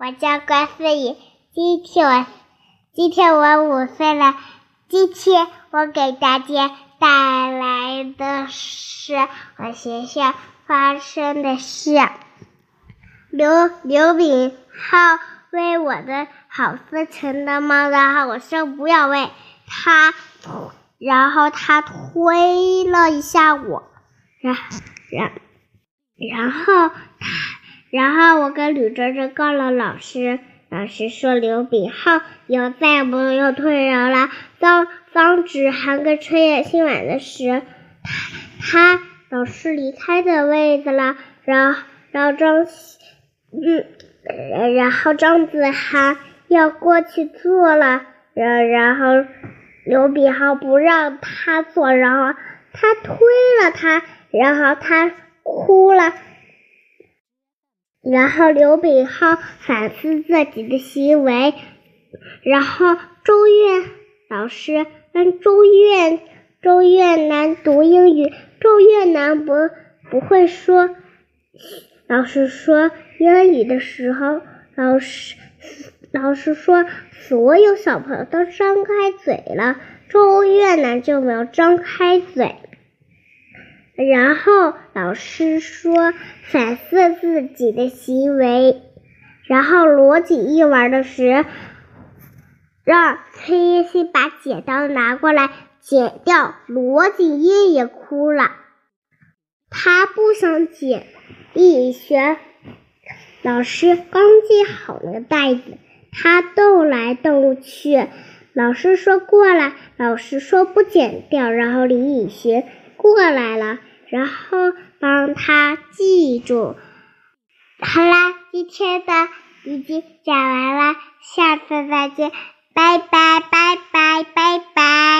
我叫关思怡，今天我今天我五岁了。今天我给大家带来的是我学校发生的事。刘刘炳浩喂我的好色情的猫，然后我说不要喂他，然后他推了一下我，然然然后他，然后我跟吕哲哲告了老师，老师说刘炳浩以后再也不用推人了。当当纸还跟春叶新晚的时，他他老师离开的位子了，然后然后张嗯，然后张子涵要过去坐了，然然后刘炳浩不让他坐，然后他推了他，然后他哭了，然后刘炳浩反思自己的行为，然后周月。老师跟周越周越南读英语，周越南不不会说。老师说英语的时候，老师老师说所有小朋友都张开嘴了，周越南就没有张开嘴。然后老师说反思自己的行为，然后罗辑一玩的时。让崔叶欣把剪刀拿过来剪掉，罗锦逸也哭了。他不想剪，一学老师刚系好那个带子，他动来动去。老师说过来，老师说不剪掉。然后李雨学过来了，然后帮他记住。好啦，今天的已经讲完了，下次再见。拜拜。